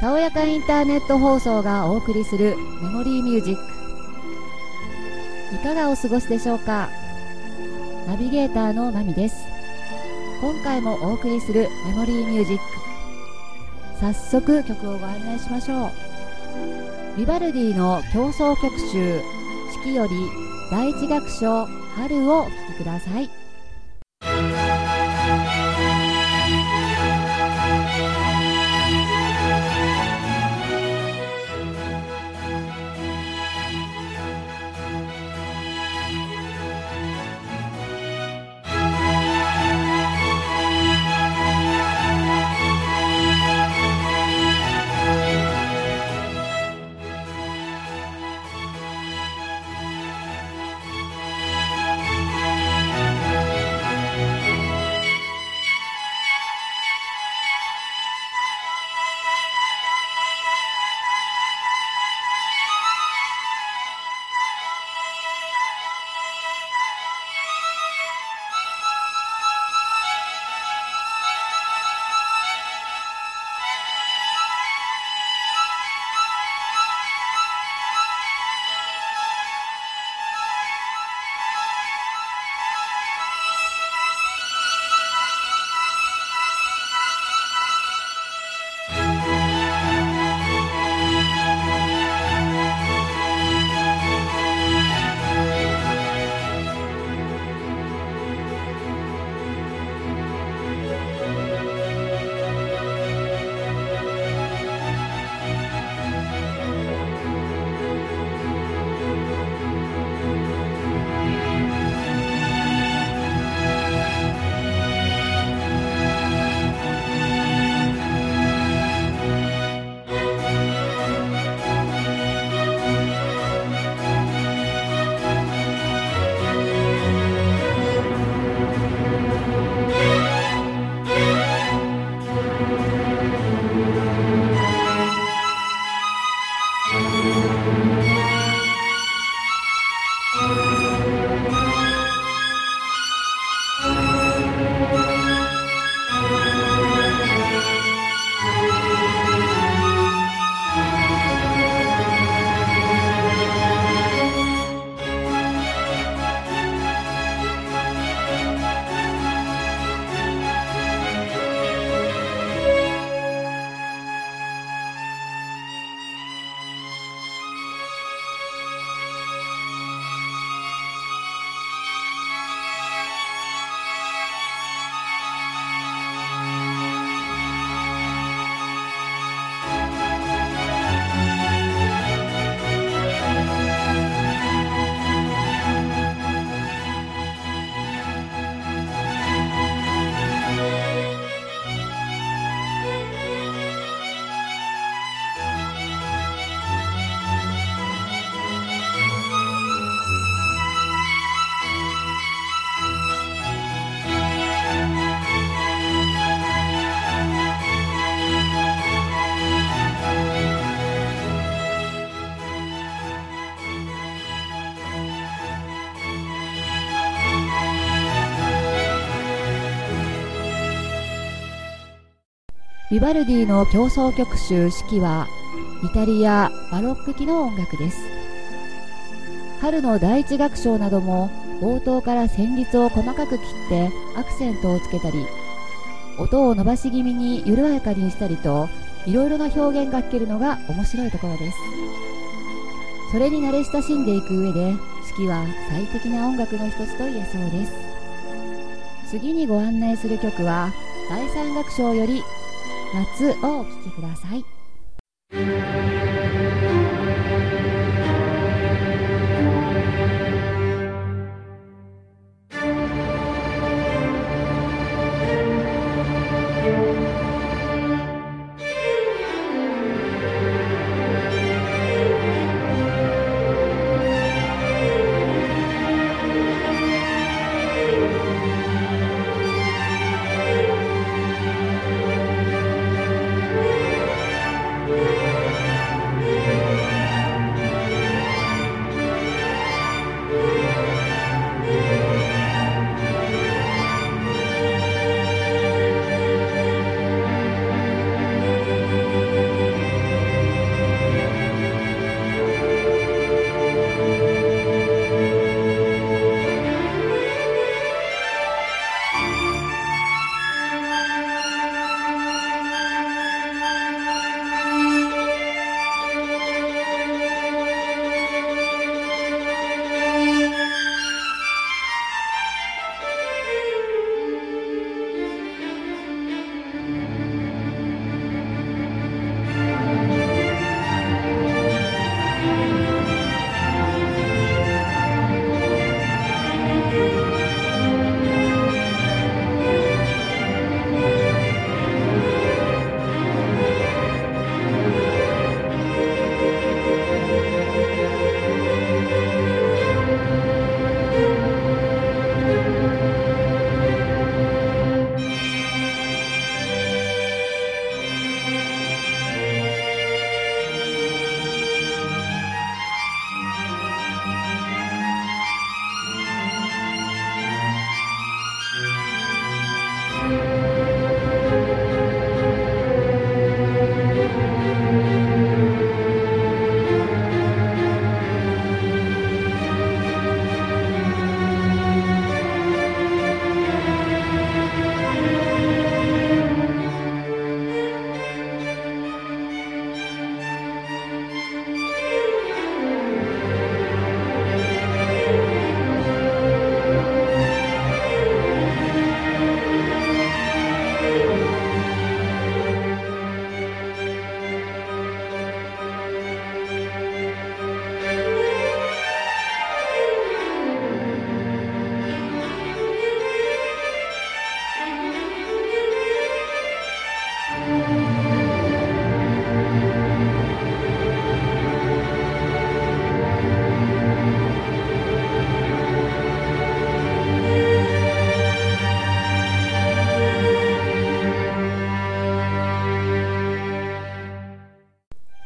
たおやかインターネット放送がお送りするメモリーミュージック。いかがお過ごしでしょうか？ナビゲーターのまみです。今回もお送りするメモリーミュージック。早速曲をご案内しましょう。ビバルディの競争曲集四季より第一楽章春をお聴きください。ビバルディの競争曲集四季はイタリアバロック期の音楽です。春の第一楽章なども冒頭から旋律を細かく切ってアクセントをつけたり音を伸ばし気味に緩やかにしたりといろいろな表現が聞けるのが面白いところです。それに慣れ親しんでいく上で四季は最適な音楽の一つと言えそうです。次にご案内する曲は第三楽章より夏をお聴きください。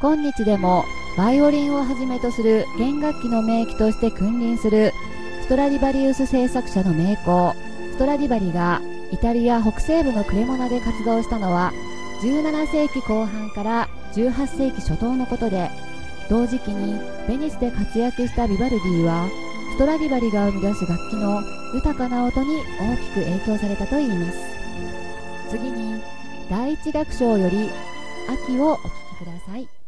今日でもバイオリンをはじめとする弦楽器の名器として君臨するストラディバリウス製作者の名工ストラディバリがイタリア北西部のクレモナで活動したのは17世紀後半から18世紀初頭のことで同時期にベニスで活躍したビバルディはストラディバリが生み出す楽器の豊かな音に大きく影響されたといいます。次に第一楽章より秋をお聴きください。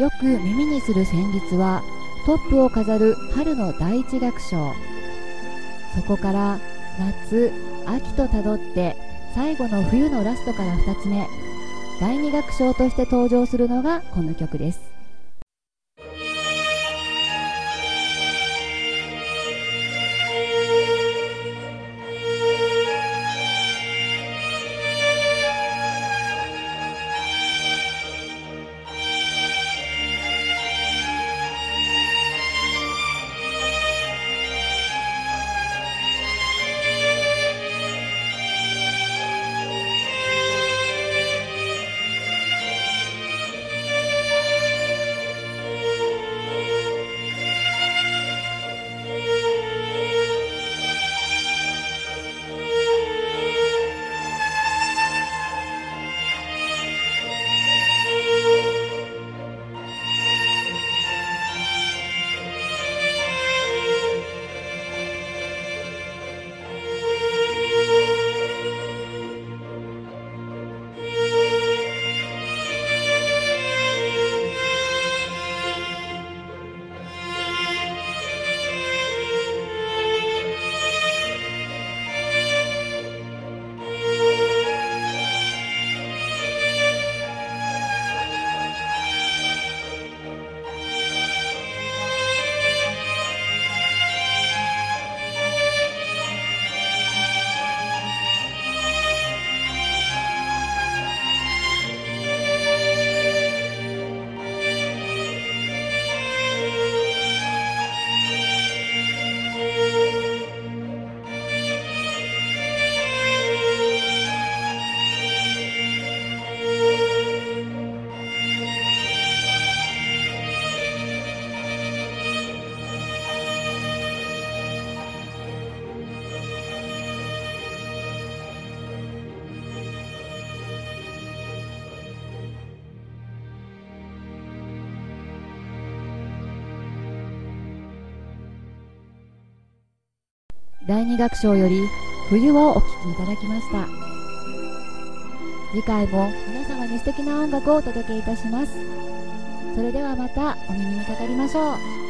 よく耳にする旋律はトップを飾る春の第一楽章。そこから夏秋とたどって最後の冬のラストから2つ目第2楽章として登場するのがこの曲です。第2楽章より冬をお聴きいただきました。次回も皆様に素敵な音楽をお届けいたします。それではまたお耳にかかりましょう。